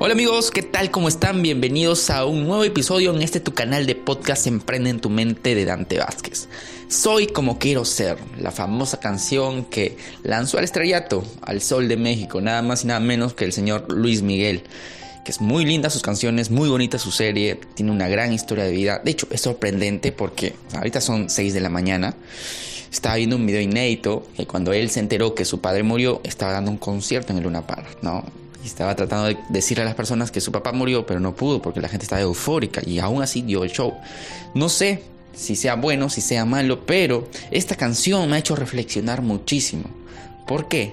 Hola amigos, ¿qué tal? ¿Cómo están? Bienvenidos a un nuevo episodio en este tu canal de podcast Emprende en tu mente de Dante Vázquez. Soy como quiero ser, la famosa canción que lanzó al estrellato, al sol de México, nada más y nada menos que el señor Luis Miguel. Que es muy linda sus canciones, muy bonita su serie, tiene una gran historia de vida. De hecho, es sorprendente porque ahorita son 6 de la mañana. Estaba viendo un video inédito que cuando él se enteró que su padre murió, estaba dando un concierto en el Luna Park, ¿no? Estaba tratando de decirle a las personas que su papá murió, pero no pudo porque la gente estaba eufórica y aún así dio el show. No sé si sea bueno, si sea malo, pero esta canción me ha hecho reflexionar muchísimo. ¿Por qué?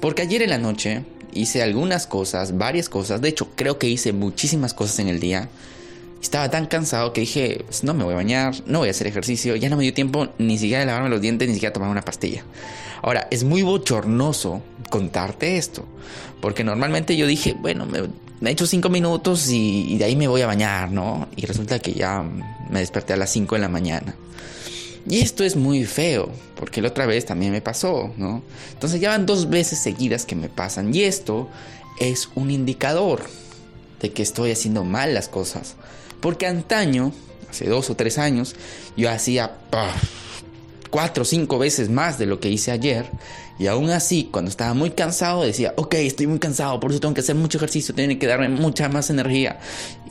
Porque ayer en la noche hice algunas cosas, varias cosas, de hecho creo que hice muchísimas cosas en el día. Estaba tan cansado que dije, pues, no me voy a bañar, no voy a hacer ejercicio, ya no me dio tiempo ni siquiera de lavarme los dientes, ni siquiera tomar una pastilla. Ahora, es muy bochornoso contarte esto, porque normalmente yo dije, bueno, me, he hecho cinco minutos y, de ahí me voy a bañar, ¿no? Y resulta que ya me desperté a las 5 de la mañana. Y esto es muy feo, porque la otra vez también me pasó, ¿no? Entonces ya van dos veces seguidas que me pasan. Y esto es un indicador de que estoy haciendo mal las cosas. Porque antaño, hace dos o tres años, yo hacía cuatro o cinco veces más de lo que hice ayer. Y aún así, cuando estaba muy cansado, decía, ok, estoy muy cansado, por eso tengo que hacer mucho ejercicio, tiene que darme mucha más energía.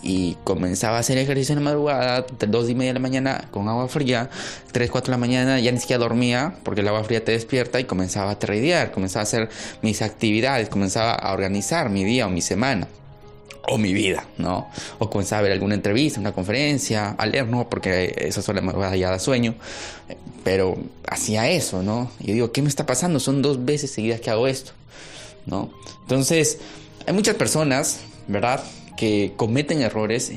Y comenzaba a hacer ejercicio en la madrugada, dos y media de la mañana con agua fría, tres, cuatro de la mañana ya ni siquiera dormía, porque el agua fría te despierta y comenzaba a tradear, comenzaba a hacer mis actividades, comenzaba a organizar mi día o mi semana o mi vida, ¿no? O comenzaba a ver alguna entrevista, una conferencia, a leer, ¿no? Porque eso solo me ya da sueño. Pero hacía eso, ¿no? Y digo, ¿qué me está pasando? Son dos veces seguidas que hago esto, ¿no? Entonces, hay muchas personas, ¿verdad? Que cometen errores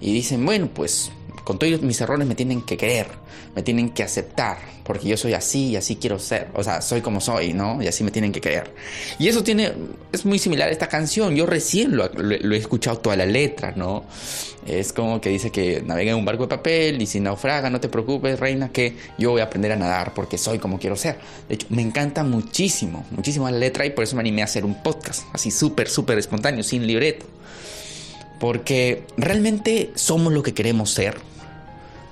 y dicen, bueno, pues con todos mis errores me tienen que querer, me tienen que aceptar, porque yo soy así y así quiero ser, o sea, soy como soy, ¿no? Y así me tienen que querer. Y eso tiene, es muy similar a esta canción, yo recién lo, he escuchado toda la letra, ¿no? Es como que dice que navega en un barco de papel y si naufraga, no te preocupes, reina, que yo voy a aprender a nadar porque soy como quiero ser. De hecho, me encanta muchísimo, muchísimo la letra y por eso me animé a hacer un podcast, así súper, súper espontáneo, sin libreto. Porque realmente somos lo que queremos ser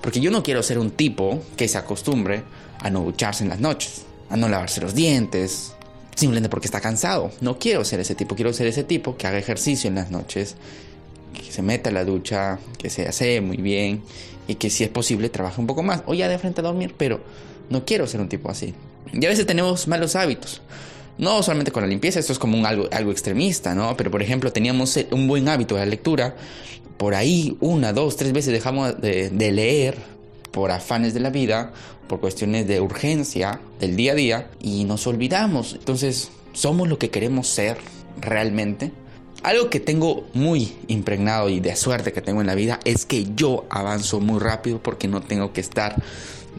porque yo no quiero ser un tipo que se acostumbre a no ducharse en las noches, a no lavarse los dientes, simplemente porque está cansado. No quiero ser ese tipo, quiero ser ese tipo que haga ejercicio en las noches, que se meta a la ducha, que se hace muy bien y que si es posible trabaje un poco más o ya de frente a dormir, pero no quiero ser un tipo así. Y a veces tenemos malos hábitos. No solamente con la limpieza, esto es como un algo, algo extremista, ¿no? Pero por ejemplo, teníamos un buen hábito de la lectura por ahí una, dos, tres veces dejamos de, leer por afanes de la vida, por cuestiones de urgencia del día a día y nos olvidamos. Entonces, ¿somos lo que queremos ser realmente? Algo que tengo muy impregnado y de suerte que tengo en la vida es que yo avanzo muy rápido porque no tengo que estar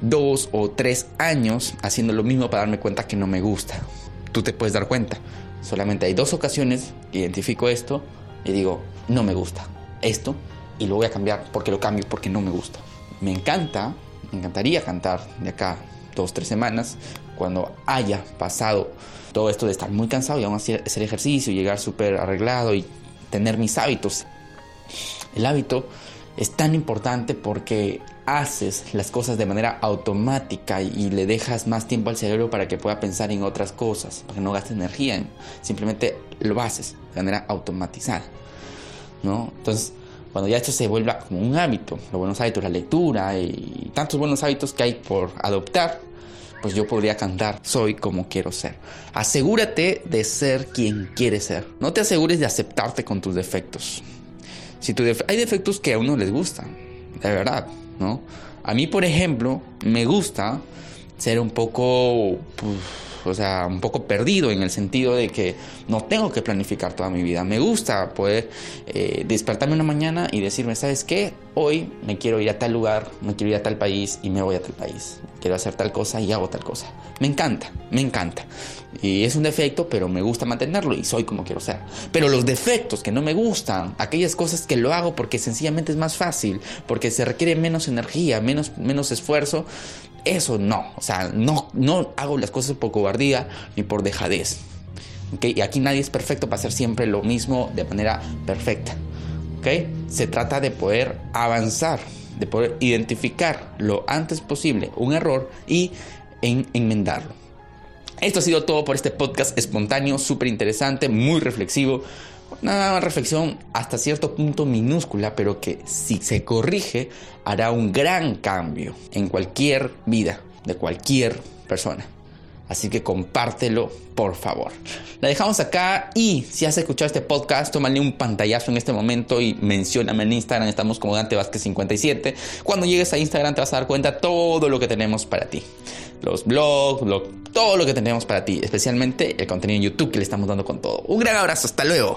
dos o tres años haciendo lo mismo para darme cuenta que no me gusta. Tú te puedes dar cuenta. Solamente hay dos ocasiones que identifico esto y digo, no me gusta esto y lo voy a cambiar porque lo cambio porque no me gusta. Me encanta, me encantaría cantar de acá dos, tres semanas cuando haya pasado todo esto de estar muy cansado y aún así hacer ejercicio, llegar súper arreglado y tener mis hábitos. El hábito es tan importante porque haces las cosas de manera automática y le dejas más tiempo al cerebro para que pueda pensar en otras cosas, para que no gaste energía, simplemente lo haces de manera automatizada. ¿no? Entonces, cuando ya esto se vuelva como un hábito, los buenos hábitos, la lectura y tantos buenos hábitos que hay por adoptar, pues yo podría cantar, soy como quiero ser. Asegúrate de ser quien quieres ser. No te asegures de aceptarte con tus defectos. Si hay defectos que a uno les gustan, de verdad, ¿no? A mí, por ejemplo, me gusta ser un poco... Pues, o sea, un poco perdido en el sentido de que no tengo que planificar toda mi vida. Me gusta poder eh, despertarme una mañana y decirme, ¿sabes qué? Hoy me quiero ir a tal lugar, me quiero ir a tal país y me voy a tal país. Quiero hacer tal cosa y hago tal cosa. Me encanta, me encanta. Y es un defecto, pero me gusta mantenerlo y soy como quiero ser. Pero los defectos que no me gustan, aquellas cosas que lo hago porque sencillamente es más fácil, porque se requiere menos energía, menos, menos esfuerzo, eso no. O sea, no, no hago las cosas por cobardía ni por dejadez. Y aquí nadie es perfecto para hacer siempre lo mismo de manera perfecta. ¿okay? Se trata de poder avanzar, de poder identificar lo antes posible un error y en enmendarlo. Esto ha sido todo por este podcast espontáneo, súper interesante, muy reflexivo. Una reflexión hasta cierto punto minúscula, pero que si se corrige hará un gran cambio en cualquier vida de cualquier persona. Así que compártelo, por favor. La dejamos acá y si has escuchado este podcast, tómale un pantallazo en este momento y mencióname en Instagram. Estamos como Dante Vázquez 57. Cuando llegues a Instagram te vas a dar cuenta todo lo que tenemos para ti. Los blogs, todo lo que tenemos para ti. Especialmente el contenido en YouTube que le estamos dando con todo. Un gran abrazo. Hasta luego.